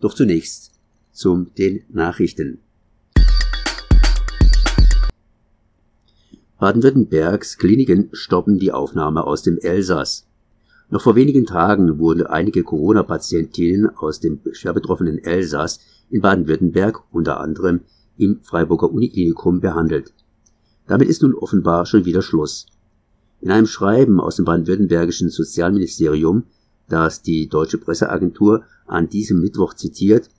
Doch zunächst zum den Nachrichten. Baden-Württembergs Kliniken stoppen die Aufnahme aus dem Elsass. Noch vor wenigen Tagen wurden einige Corona-Patientinnen aus dem schwer betroffenen Elsass in Baden-Württemberg unter anderem im Freiburger Uniklinikum behandelt. Damit ist nun offenbar schon wieder Schluss. In einem Schreiben aus dem baden-württembergischen Sozialministerium, das die Deutsche Presseagentur an diesem Mittwoch zitiert,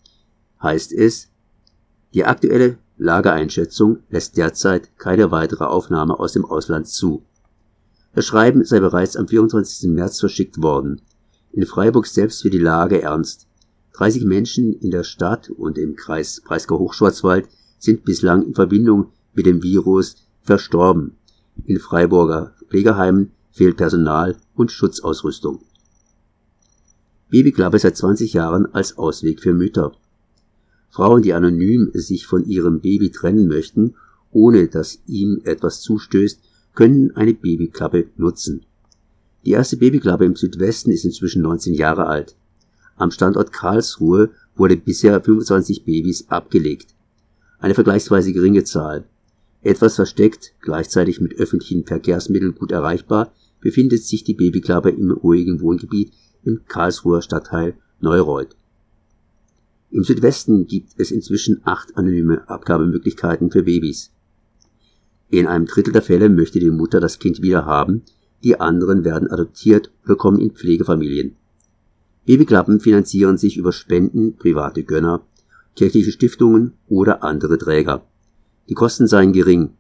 heißt es, die aktuelle Lageeinschätzung lässt derzeit keine weitere Aufnahme aus dem Ausland zu. Das Schreiben sei bereits am 24. März verschickt worden. In Freiburg selbst wird die Lage ernst. 30 Menschen in der Stadt und im Kreis Breisgau-Hochschwarzwald sind bislang in Verbindung mit dem Virus verstorben. In Freiburger Pflegeheimen fehlt Personal und Schutzausrüstung. Babyklappe seit 20 Jahren als Ausweg für Mütter. Frauen, die anonym sich von ihrem Baby trennen möchten, ohne dass ihm etwas zustößt, können eine Babyklappe nutzen. Die erste Babyklappe im Südwesten ist inzwischen 19 Jahre alt. Am Standort Karlsruhe wurde bisher 25 Babys abgelegt. Eine vergleichsweise geringe Zahl. Etwas versteckt, gleichzeitig mit öffentlichen Verkehrsmitteln gut erreichbar, befindet sich die Babyklappe im ruhigen Wohngebiet im Karlsruher Stadtteil Neureuth. Im Südwesten gibt es inzwischen acht anonyme Abgabemöglichkeiten für Babys. In einem Drittel der Fälle möchte die Mutter das Kind wieder haben, die anderen werden adoptiert oder kommen in Pflegefamilien. Babyklappen finanzieren sich über Spenden, private Gönner, kirchliche Stiftungen oder andere Träger. Die Kosten seien gering.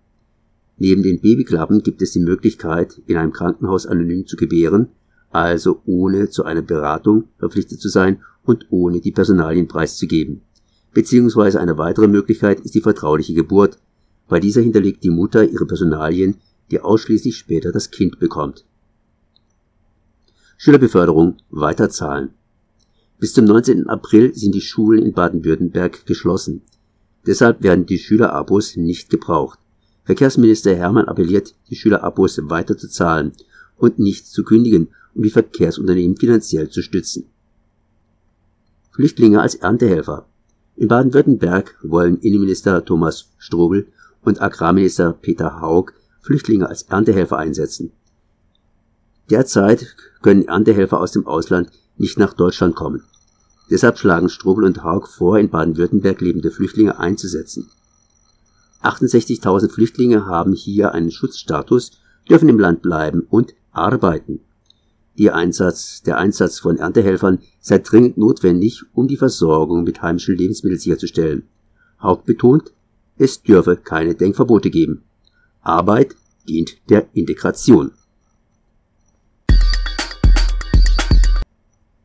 Neben den Babyklappen gibt es die Möglichkeit, in einem Krankenhaus anonym zu gebären, also ohne zu einer Beratung verpflichtet zu sein und ohne die Personalien preiszugeben. Beziehungsweise eine weitere Möglichkeit ist die vertrauliche Geburt. Bei dieser hinterlegt die Mutter ihre Personalien, die ausschließlich später das Kind bekommt. Schülerbeförderung weiterzahlen. Bis zum 19. April sind die Schulen in Baden-Württemberg geschlossen. Deshalb werden die Schülerabos nicht gebraucht. Verkehrsminister Hermann appelliert, die Schülerabos weiter zu zahlen und nicht zu kündigen, um die Verkehrsunternehmen finanziell zu stützen. Flüchtlinge als Erntehelfer. In Baden-Württemberg wollen Innenminister Thomas Strobel und Agrarminister Peter Haug Flüchtlinge als Erntehelfer einsetzen. Derzeit können Erntehelfer aus dem Ausland nicht nach Deutschland kommen. Deshalb schlagen Strobel und Haug vor, in Baden-Württemberg lebende Flüchtlinge einzusetzen. 68.000 Flüchtlinge haben hier einen Schutzstatus, dürfen im Land bleiben und arbeiten. Ihr Einsatz, der Einsatz von Erntehelfern sei dringend notwendig, um die Versorgung mit heimischen Lebensmitteln sicherzustellen. Haug betont, es dürfe keine Denkverbote geben. Arbeit dient der Integration.